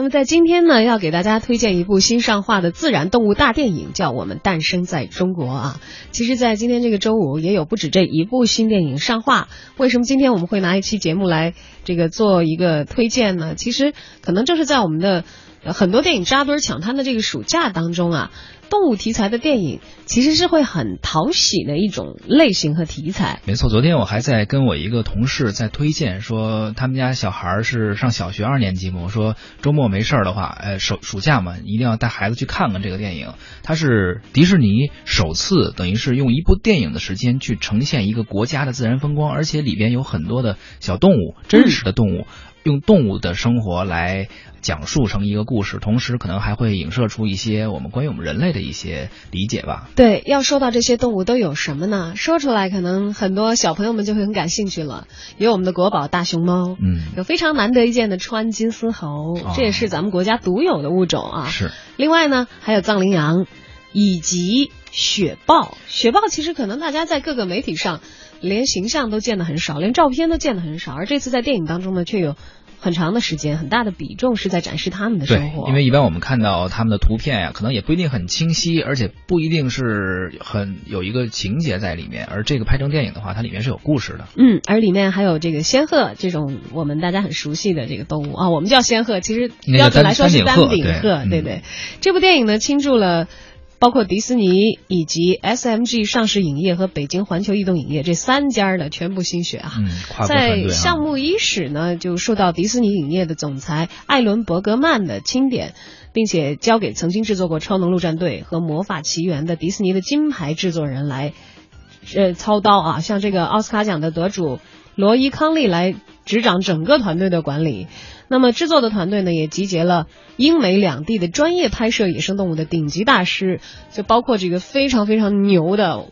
那么在今天呢，要给大家推荐一部新上画的自然动物大电影，叫《我们诞生在中国》啊。其实，在今天这个周五，也有不止这一部新电影上画。为什么今天我们会拿一期节目来这个做一个推荐呢？其实，可能就是在我们的很多电影扎堆抢滩的这个暑假当中啊。动物题材的电影其实是会很讨喜的一种类型和题材。没错，昨天我还在跟我一个同事在推荐，说他们家小孩是上小学二年级嘛，我说周末没事儿的话，呃，暑暑假嘛，一定要带孩子去看看这个电影。它是迪士尼首次等于是用一部电影的时间去呈现一个国家的自然风光，而且里边有很多的小动物，真实的动物。用动物的生活来讲述成一个故事，同时可能还会影射出一些我们关于我们人类的一些理解吧。对，要说到这些动物都有什么呢？说出来可能很多小朋友们就会很感兴趣了。有我们的国宝大熊猫，嗯，有非常难得一见的川金丝猴，这也是咱们国家独有的物种啊。是。另外呢，还有藏羚羊，以及雪豹。雪豹其实可能大家在各个媒体上。连形象都见得很少，连照片都见得很少，而这次在电影当中呢，却有很长的时间、很大的比重是在展示他们的生活。因为一般我们看到他们的图片呀，可能也不一定很清晰，而且不一定是很有一个情节在里面。而这个拍成电影的话，它里面是有故事的。嗯，而里面还有这个仙鹤这种我们大家很熟悉的这个动物啊，我们叫仙鹤，其实标准来说是丹顶鹤，对对。这部电影呢，倾注了。包括迪士尼以及 SMG 上市影业和北京环球移动影业这三家的全部心血啊，在项目伊始呢就受到迪士尼影业的总裁艾伦伯格曼的钦点，并且交给曾经制作过《超能陆战队》和《魔法奇缘》的迪士尼的金牌制作人来呃操刀啊，像这个奥斯卡奖的得主罗伊康利来执掌整个团队的管理。那么制作的团队呢，也集结了英美两地的专业拍摄野生动物的顶级大师，就包括这个非常非常牛的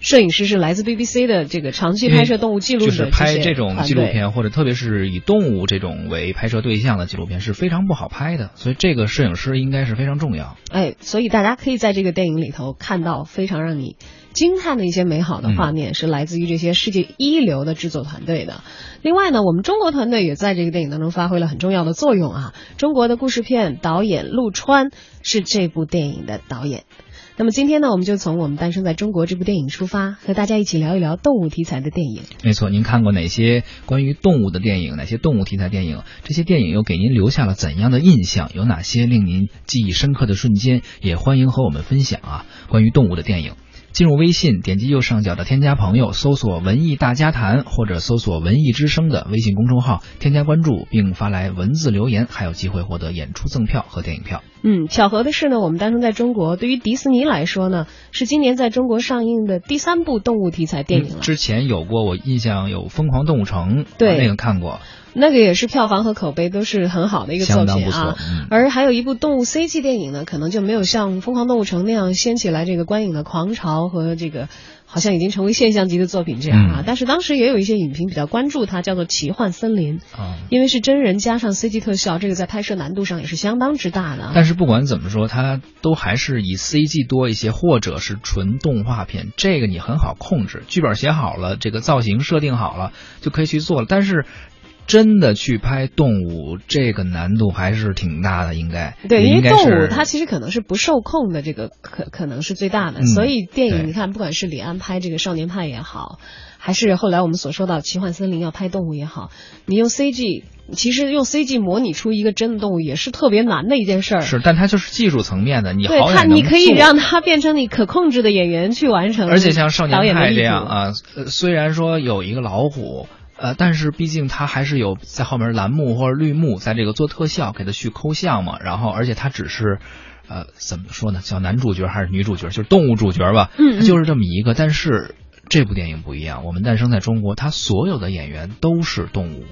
摄影师，是来自 BBC 的这个长期拍摄动物记录的就是拍这种纪录片，或者特别是以动物这种为拍摄对象的纪录片是非常不好拍的，所以这个摄影师应该是非常重要。哎，所以大家可以在这个电影里头看到非常让你。惊叹的一些美好的画面是来自于这些世界一流的制作团队的。另外呢，我们中国团队也在这个电影当中发挥了很重要的作用啊。中国的故事片导演陆川是这部电影的导演。那么今天呢，我们就从我们诞生在中国这部电影出发，和大家一起聊一聊动物题材的电影。没错，您看过哪些关于动物的电影？哪些动物题材电影？这些电影又给您留下了怎样的印象？有哪些令您记忆深刻的瞬间？也欢迎和我们分享啊，关于动物的电影。进入微信，点击右上角的添加朋友，搜索“文艺大家谈”或者搜索“文艺之声”的微信公众号，添加关注并发来文字留言，还有机会获得演出赠票和电影票。嗯，巧合的是呢，我们诞生在中国，对于迪士尼来说呢，是今年在中国上映的第三部动物题材电影了。之前有过，我印象有《疯狂动物城》，对那个看过。那个也是票房和口碑都是很好的一个作品啊，而还有一部动物 CG 电影呢，可能就没有像《疯狂动物城》那样掀起来这个观影的狂潮和这个好像已经成为现象级的作品这样啊。但是当时也有一些影评比较关注它，叫做《奇幻森林》啊，因为是真人加上 CG 特效，这个在拍摄难度上也是相当之大的。但是不管怎么说，它都还是以 CG 多一些，或者是纯动画片，这个你很好控制，剧本写好了，这个造型设定好了就可以去做了。但是。真的去拍动物，这个难度还是挺大的，应该对，因为动物它其实可能是不受控的，这个可可能是最大的。所以电影你看，不管是李安拍这个《少年派》也好，还是后来我们所说到《奇幻森林》要拍动物也好，你用 CG，其实用 CG 模拟出一个真的动物也是特别难的一件事儿。是，但它就是技术层面的，你对它你可以让它变成你可控制的演员去完成。而且像《少年派》这样啊，虽然说有一个老虎。呃，但是毕竟它还是有在后面蓝幕或者绿幕，在这个做特效，给它去抠像嘛。然后，而且它只是，呃，怎么说呢？叫男主角还是女主角？就是动物主角吧。嗯，就是这么一个。但是这部电影不一样，我们诞生在中国，它所有的演员都是动物。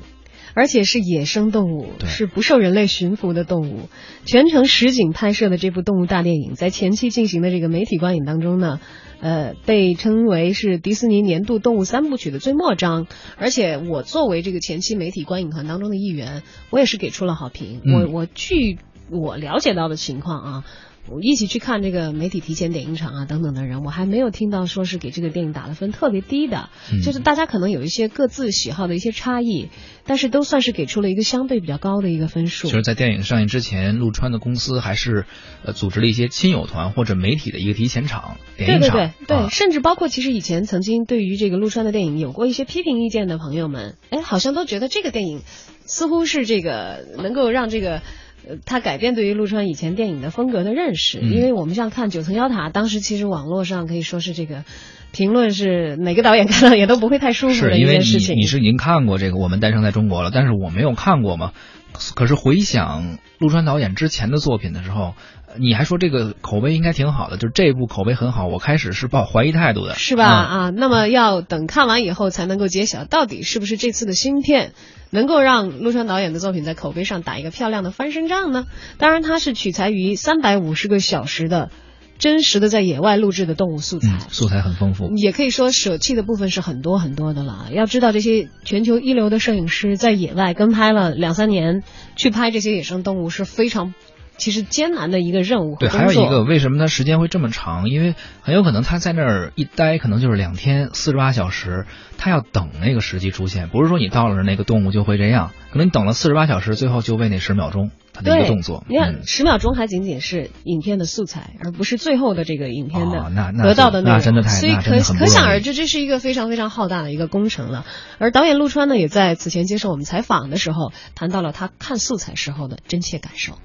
而且是野生动物，是不受人类驯服的动物。全程实景拍摄的这部动物大电影，在前期进行的这个媒体观影当中呢，呃，被称为是迪士尼年度动物三部曲的最末章。而且我作为这个前期媒体观影团当中的一员，我也是给出了好评。我我据。我了解到的情况啊。我一起去看这个媒体提前点映场啊等等的人，我还没有听到说是给这个电影打的分特别低的，就是大家可能有一些各自喜好的一些差异，但是都算是给出了一个相对比较高的一个分数。就是在电影上映之前，陆川的公司还是呃组织了一些亲友团或者媒体的一个提前场点映场，对对对对，甚至包括其实以前曾经对于这个陆川的电影有过一些批评意见的朋友们，哎，好像都觉得这个电影似乎是这个能够让这个。呃，他改变对于陆川以前电影的风格的认识，因为我们像看《九层妖塔》，当时其实网络上可以说是这个评论是哪个导演看到也都不会太舒服的一件事情。你是已经看过这个《我们诞生在中国》了，但是我没有看过嘛。可是回想陆川导演之前的作品的时候，你还说这个口碑应该挺好的，就是这部口碑很好，我开始是抱怀疑态度的，是吧？啊，那么要等看完以后才能够揭晓到底是不是这次的新片。能够让陆川导演的作品在口碑上打一个漂亮的翻身仗呢？当然，它是取材于三百五十个小时的真实的在野外录制的动物素材，素材很丰富，也可以说舍弃的部分是很多很多的了。要知道，这些全球一流的摄影师在野外跟拍了两三年，去拍这些野生动物是非常。其实艰难的一个任务。对，还有一个，为什么它时间会这么长？因为很有可能他在那儿一待，可能就是两天四十八小时，他要等那个时机出现。不是说你到了那个动物就会这样，可能你等了四十八小时，最后就为那十秒钟他的一个动作。你看，十秒钟还仅仅是影片的素材，而不是最后的这个影片的那得到的那真的太所以可可想而知，这是一个非常非常浩大的一个工程了。而导演陆川呢，也在此前接受我们采访的时候，谈到了他看素材时候的真切感受。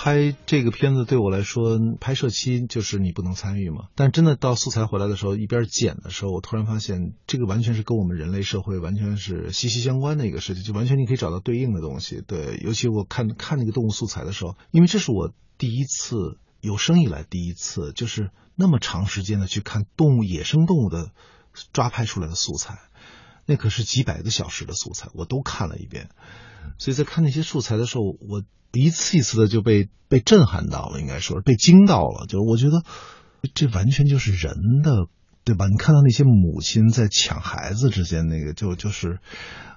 拍这个片子对我来说，拍摄期就是你不能参与嘛。但真的到素材回来的时候，一边剪的时候，我突然发现，这个完全是跟我们人类社会完全是息息相关的一个事情，就完全你可以找到对应的东西。对，尤其我看看那个动物素材的时候，因为这是我第一次有生以来第一次，就是那么长时间的去看动物、野生动物的抓拍出来的素材，那可是几百个小时的素材，我都看了一遍。所以在看那些素材的时候，我。一次一次的就被被震撼到了，应该说被惊到了。就我觉得，这完全就是人的，对吧？你看到那些母亲在抢孩子之间，那个就就是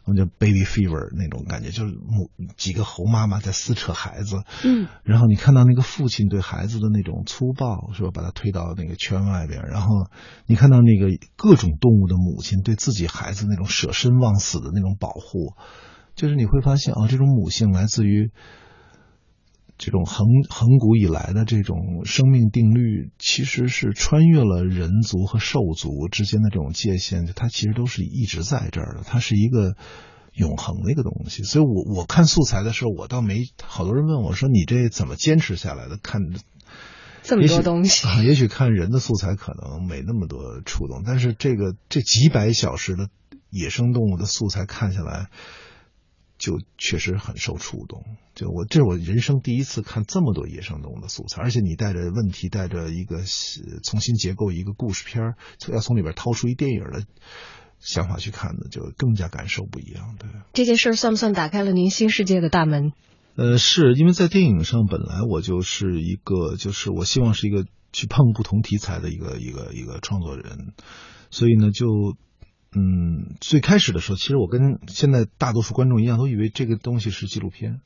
我们叫 baby fever 那种感觉，就是母几个猴妈妈在撕扯孩子。嗯。然后你看到那个父亲对孩子的那种粗暴，是吧？把他推到那个圈外边。然后你看到那个各种动物的母亲对自己孩子那种舍身忘死的那种保护，就是你会发现啊，这种母性来自于。这种恒恒古以来的这种生命定律，其实是穿越了人族和兽族之间的这种界限，它其实都是一直在这儿的，它是一个永恒的一个东西。所以，我我看素材的时候，我倒没好多人问我说：“你这怎么坚持下来的？”看这么多东西，也许看人的素材可能没那么多触动，但是这个这几百小时的野生动物的素材看下来。就确实很受触动，就我这是我人生第一次看这么多野生动物的素材，而且你带着问题，带着一个重新结构一个故事片，要从里边掏出一电影的想法去看的，就更加感受不一样。对这件事算不算打开了您新世界的大门？呃，是因为在电影上本来我就是一个，就是我希望是一个去碰不同题材的一个一个一个创作人，所以呢就。嗯，最开始的时候，其实我跟现在大多数观众一样，都以为这个东西是纪录片。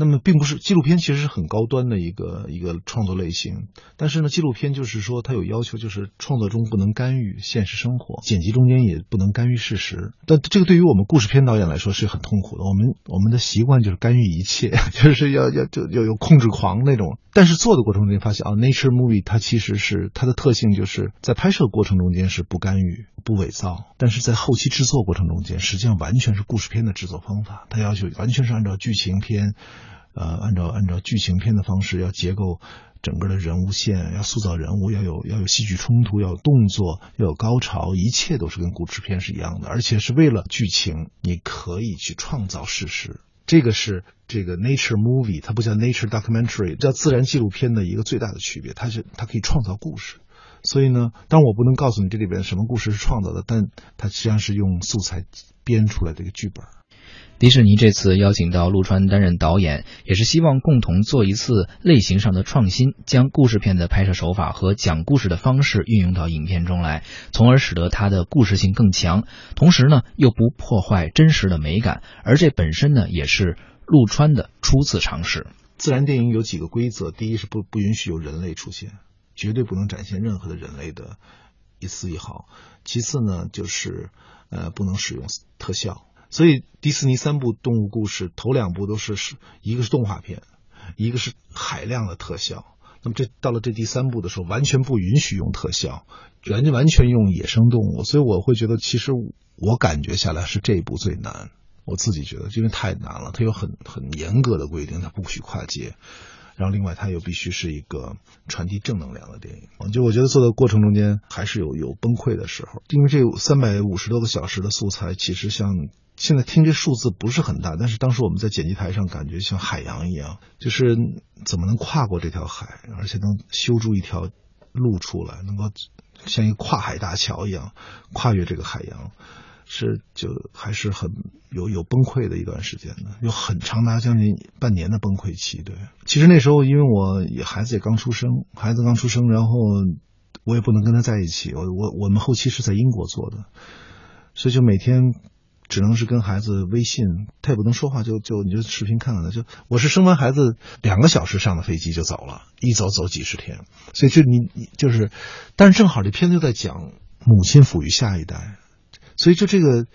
那么并不是纪录片，其实是很高端的一个一个创作类型。但是呢，纪录片就是说它有要求，就是创作中不能干预现实生活，剪辑中间也不能干预事实。但这个对于我们故事片导演来说是很痛苦的。我们我们的习惯就是干预一切，就是要要就要有控制狂那种。但是做的过程中间发现啊，nature movie 它其实是它的特性就是在拍摄过程中间是不干预、不伪造，但是在后期制作过程中间，实际上完全是故事片的制作方法。它要求完全是按照剧情片。呃，按照按照剧情片的方式，要结构整个的人物线，要塑造人物，要有要有戏剧冲突，要有动作，要有高潮，一切都是跟故事片是一样的，而且是为了剧情，你可以去创造事实。这个是这个 nature movie，它不叫 nature documentary，叫自然纪录片的一个最大的区别，它是它可以创造故事。所以呢，当我不能告诉你这里边什么故事是创造的，但它实际上是用素材编出来的一个剧本。迪士尼这次邀请到陆川担任导演，也是希望共同做一次类型上的创新，将故事片的拍摄手法和讲故事的方式运用到影片中来，从而使得它的故事性更强，同时呢又不破坏真实的美感。而这本身呢也是陆川的初次尝试。自然电影有几个规则，第一是不不允许有人类出现，绝对不能展现任何的人类的一丝一毫。其次呢，就是呃不能使用特效。所以迪士尼三部动物故事，头两部都是是一个是动画片，一个是海量的特效。那么这到了这第三部的时候，完全不允许用特效，完全完全用野生动物。所以我会觉得，其实我感觉下来是这一部最难。我自己觉得，因为太难了，它有很很严格的规定，它不许跨界。然后另外，它又必须是一个传递正能量的电影。就我觉得做的过程中间还是有有崩溃的时候，因为这三百五十多个小时的素材，其实像。现在听这数字不是很大，但是当时我们在剪辑台上感觉像海洋一样，就是怎么能跨过这条海，而且能修出一条路出来，能够像一个跨海大桥一样跨越这个海洋，是就还是很有有崩溃的一段时间的，有很长达将近半年的崩溃期。对，其实那时候因为我也孩子也刚出生，孩子刚出生，然后我也不能跟他在一起，我我我们后期是在英国做的，所以就每天。只能是跟孩子微信，他也不能说话，就就你就视频看看他。就我是生完孩子两个小时上的飞机就走了，一走走几十天，所以就你你就是，但是正好这片子就在讲母亲抚育下一代，所以就这个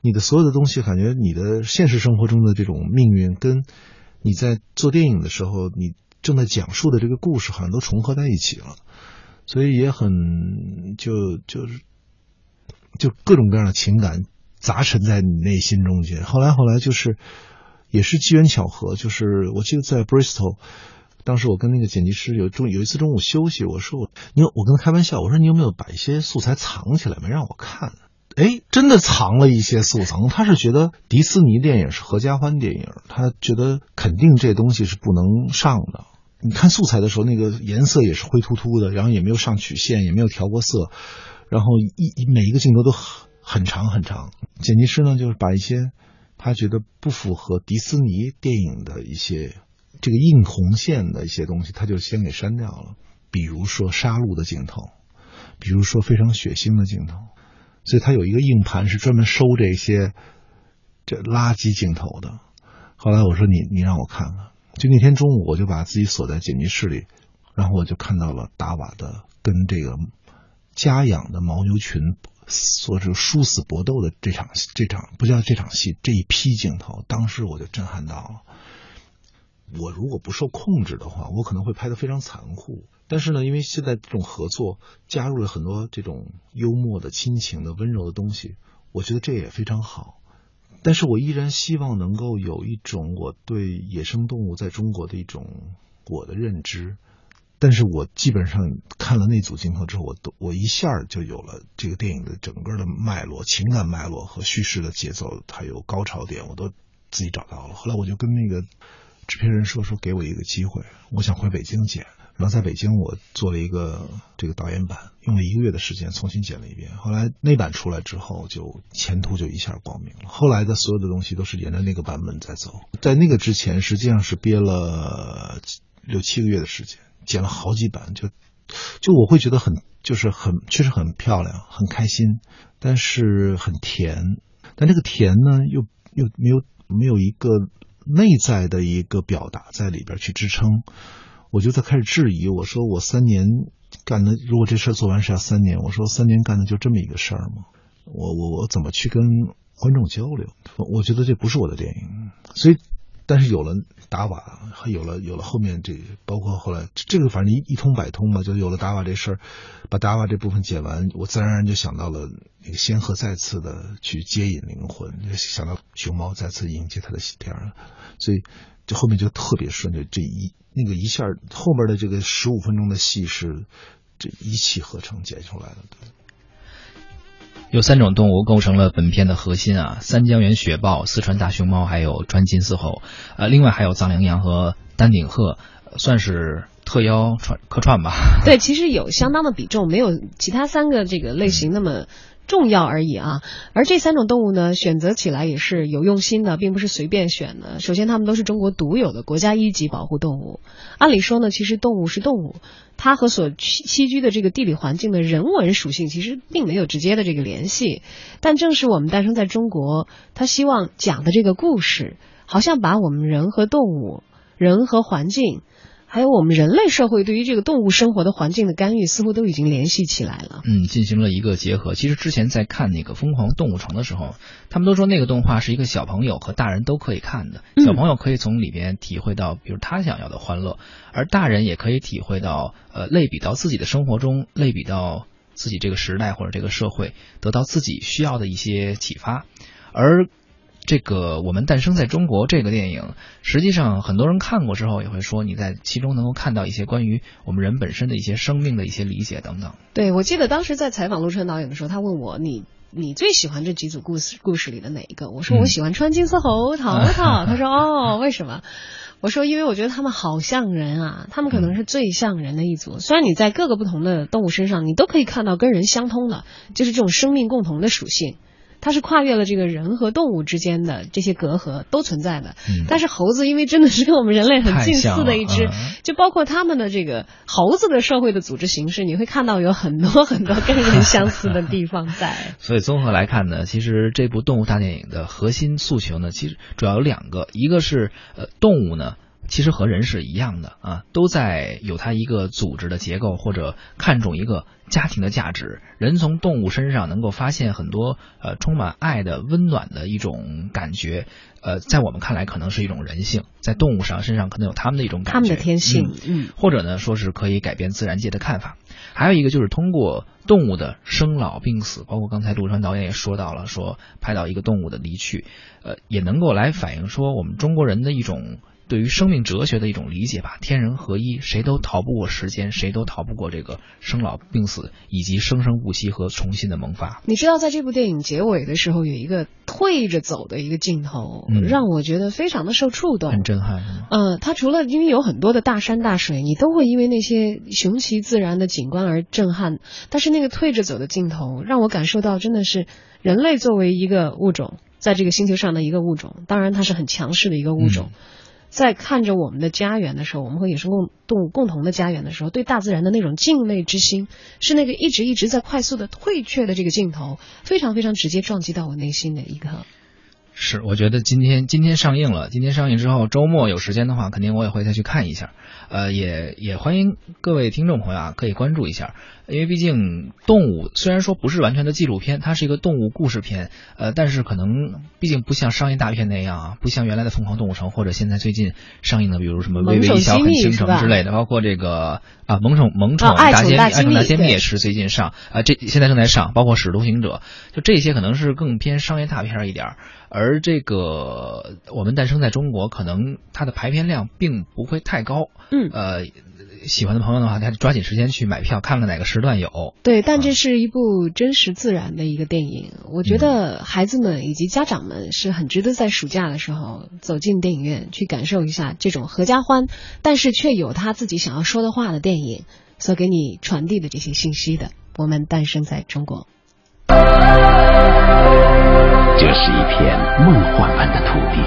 你的所有的东西，感觉你的现实生活中的这种命运，跟你在做电影的时候你正在讲述的这个故事，好像都重合在一起了，所以也很就就是就各种各样的情感。杂陈在你内心中间。后来，后来就是，也是机缘巧合。就是我记得在 Bristol，当时我跟那个剪辑师有中有一次中午休息，我说我你我跟他开玩笑，我说你有没有把一些素材藏起来，没让我看？哎，真的藏了一些素层。他是觉得迪士尼电影是合家欢电影，他觉得肯定这东西是不能上的。你看素材的时候，那个颜色也是灰秃秃的，然后也没有上曲线，也没有调过色，然后一每一个镜头都很。很长很长，剪辑师呢就是把一些他觉得不符合迪士尼电影的一些这个硬红线的一些东西，他就先给删掉了。比如说杀戮的镜头，比如说非常血腥的镜头，所以他有一个硬盘是专门收这些这垃圾镜头的。后来我说你你让我看看，就那天中午我就把自己锁在剪辑室里，然后我就看到了达瓦的跟这个家养的牦牛群。说这殊死搏斗的这场这场不叫这场戏，这一批镜头，当时我就震撼到了。我如果不受控制的话，我可能会拍的非常残酷。但是呢，因为现在这种合作加入了很多这种幽默的、亲情的、温柔的东西，我觉得这也非常好。但是我依然希望能够有一种我对野生动物在中国的一种我的认知。但是我基本上看了那组镜头之后，我都我一下就有了这个电影的整个的脉络、情感脉络和叙事的节奏，还有高潮点，我都自己找到了。后来我就跟那个制片人说：“说给我一个机会，我想回北京剪。”然后在北京我做了一个这个导演版，用了一个月的时间重新剪了一遍。后来那版出来之后，就前途就一下光明了。后来的所有的东西都是沿着那个版本在走。在那个之前，实际上是憋了六七个月的时间。剪了好几版，就就我会觉得很就是很确实很漂亮，很开心，但是很甜。但这个甜呢，又又没有没有一个内在的一个表达在里边去支撑。我就在开始质疑，我说我三年干的，如果这事做完是要三年，我说三年干的就这么一个事儿吗？我我我怎么去跟观众交流？我觉得这不是我的电影，所以。但是有了达瓦，有了有了后面这，包括后来这个，反正一一通百通嘛，就有了达瓦这事儿，把达瓦这部分剪完，我自然而然就想到了那个仙鹤再次的去接引灵魂，想到熊猫再次迎接他的喜天儿，所以就后面就特别顺，就这一那个一下后面的这个十五分钟的戏是这一气呵成剪出来的。有三种动物构成了本片的核心啊，三江源雪豹、四川大熊猫，还有川金丝猴，呃，另外还有藏羚羊和丹顶鹤，算是特邀串客串吧。对，其实有相当的比重，没有其他三个这个类型那么。重要而已啊，而这三种动物呢，选择起来也是有用心的，并不是随便选的。首先，它们都是中国独有的国家一级保护动物。按理说呢，其实动物是动物，它和所栖居的这个地理环境的人文属性其实并没有直接的这个联系。但正是我们诞生在中国，他希望讲的这个故事，好像把我们人和动物人和环境。还有我们人类社会对于这个动物生活的环境的干预，似乎都已经联系起来了。嗯，进行了一个结合。其实之前在看那个《疯狂动物城》的时候，他们都说那个动画是一个小朋友和大人都可以看的。小朋友可以从里边体会到，比如他想要的欢乐，而大人也可以体会到，呃，类比到自己的生活中，类比到自己这个时代或者这个社会，得到自己需要的一些启发，而。这个我们诞生在中国这个电影，实际上很多人看过之后也会说，你在其中能够看到一些关于我们人本身的一些生命的一些理解等等。对，我记得当时在采访陆川导演的时候，他问我你你最喜欢这几组故事故事里的哪一个？我说我喜欢穿金丝猴淘淘。他说哦，为什么？我说因为我觉得他们好像人啊，他们可能是最像人的一组。虽然你在各个不同的动物身上，你都可以看到跟人相通的，就是这种生命共同的属性。它是跨越了这个人和动物之间的这些隔阂都存在的，但是猴子因为真的是跟我们人类很近似的一只，就包括他们的这个猴子的社会的组织形式，你会看到有很多很多跟人相似的地方在。所以综合来看呢，其实这部动物大电影的核心诉求呢，其实主要有两个，一个是呃动物呢。其实和人是一样的啊，都在有它一个组织的结构，或者看重一个家庭的价值。人从动物身上能够发现很多呃充满爱的温暖的一种感觉，呃，在我们看来可能是一种人性，在动物上身上可能有他们的一种感觉，他们的天性，嗯，或者呢说是可以改变自然界的看法。还有一个就是通过动物的生老病死，包括刚才陆川导演也说到了，说拍到一个动物的离去，呃，也能够来反映说我们中国人的一种。对于生命哲学的一种理解吧，天人合一，谁都逃不过时间，谁都逃不过这个生老病死以及生生不息和重新的萌发。你知道，在这部电影结尾的时候，有一个退着走的一个镜头，让我觉得非常的受触动，很震撼？嗯，它除了因为有很多的大山大水，你都会因为那些雄奇自然的景观而震撼，但是那个退着走的镜头，让我感受到真的是人类作为一个物种，在这个星球上的一个物种，当然它是很强势的一个物种。在看着我们的家园的时候，我们和野生动物共同的家园的时候，对大自然的那种敬畏之心，是那个一直一直在快速的退却的这个镜头，非常非常直接撞击到我内心的一个。是，我觉得今天今天上映了，今天上映之后，周末有时间的话，肯定我也会再去看一下。呃，也也欢迎各位听众朋友啊，可以关注一下。因为毕竟动物虽然说不是完全的纪录片，它是一个动物故事片，呃，但是可能毕竟不像商业大片那样啊，不像原来的《疯狂动物城》或者现在最近上映的，比如什么《微微一笑很倾城》之类的，包括这个啊《萌宠萌宠大揭秘》《爱宠大揭秘》也是最近上啊，这现在正在上，包括《使徒行者》，就这些可能是更偏商业大片一点而这个我们诞生在中国，可能它的排片量并不会太高，嗯，呃。喜欢的朋友的话，他抓紧时间去买票，看看哪个时段有。对，但这是一部真实自然的一个电影，我觉得孩子们以及家长们是很值得在暑假的时候走进电影院去感受一下这种合家欢，但是却有他自己想要说的话的电影所给你传递的这些信息的。我们诞生在中国，这是一片梦幻般的土地，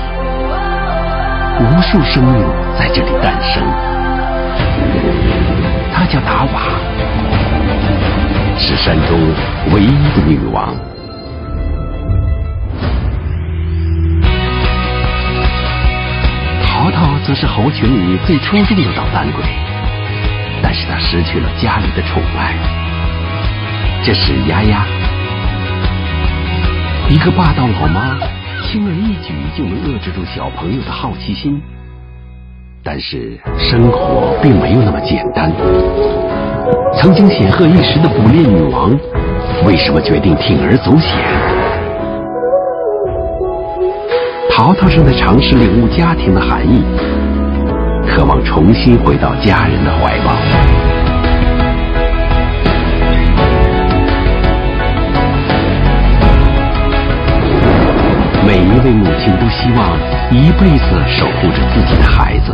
无数生命在这里诞生。她叫达瓦，是山中唯一的女王。淘淘则是猴群里最出众的捣蛋鬼，但是他失去了家里的宠爱。这是丫丫，一个霸道老妈，轻而易举就能遏制住小朋友的好奇心。但是生活并没有那么简单。曾经显赫一时的捕猎女王，为什么决定铤而走险？淘淘正在尝试领悟家庭的含义，渴望重新回到家人的怀抱。位母亲都希望一辈子守护着自己的孩子。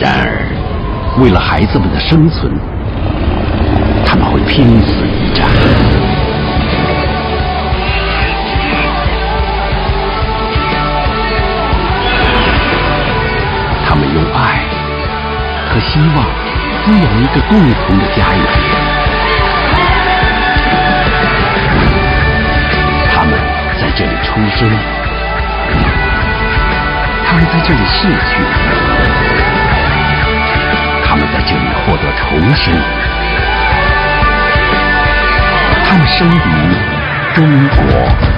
然而，为了孩子们的生存，他们会拼死一战。他们用爱和希望滋养一个共同的家园。出生，他们在这里逝去，他们在这里获得重生，他们生于中国。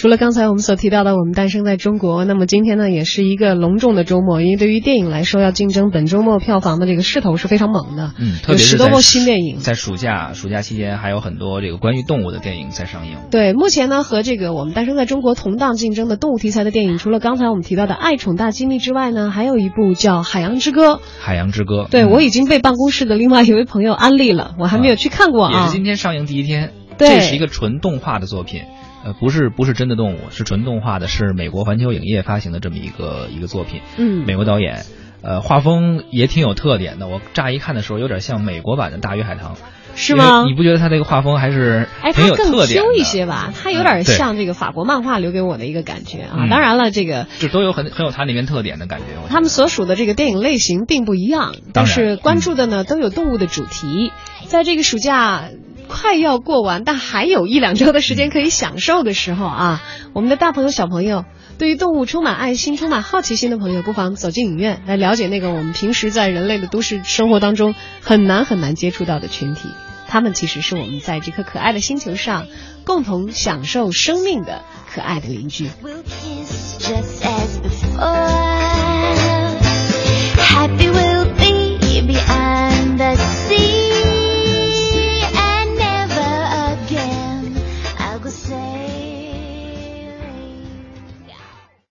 除了刚才我们所提到的，我们诞生在中国，那么今天呢，也是一个隆重的周末，因为对于电影来说，要竞争本周末票房的这个势头是非常猛的。嗯，特别是十多部新电影，在暑假暑假期间，还有很多这个关于动物的电影在上映。对，目前呢，和这个我们诞生在中国同档竞争的动物题材的电影，除了刚才我们提到的《爱宠大机密》之外呢，还有一部叫《海洋之歌》。海洋之歌，对我已经被办公室的另外一位朋友安利了，我还没有去看过啊。也是今天上映第一天，这是一个纯动画的作品。呃，不是不是真的动物，是纯动画的，是美国环球影业发行的这么一个一个作品。嗯，美国导演，呃，画风也挺有特点的。我乍一看的时候，有点像美国版的《大鱼海棠》，是吗？你不觉得他这个画风还是哎，它更 Q 一些吧？他有点像这个法国漫画留给我的一个感觉啊。当然了，这个就都有很很有它那边特点的感觉。他们所属的这个电影类型并不一样，但是关注的呢都有动物的主题。在这个暑假。快要过完，但还有一两周的时间可以享受的时候啊，我们的大朋友、小朋友，对于动物充满爱心、充满好奇心的朋友，不妨走进影院，来了解那个我们平时在人类的都市生活当中很难很难接触到的群体。他们其实是我们在这颗可爱的星球上共同享受生命的可爱的邻居。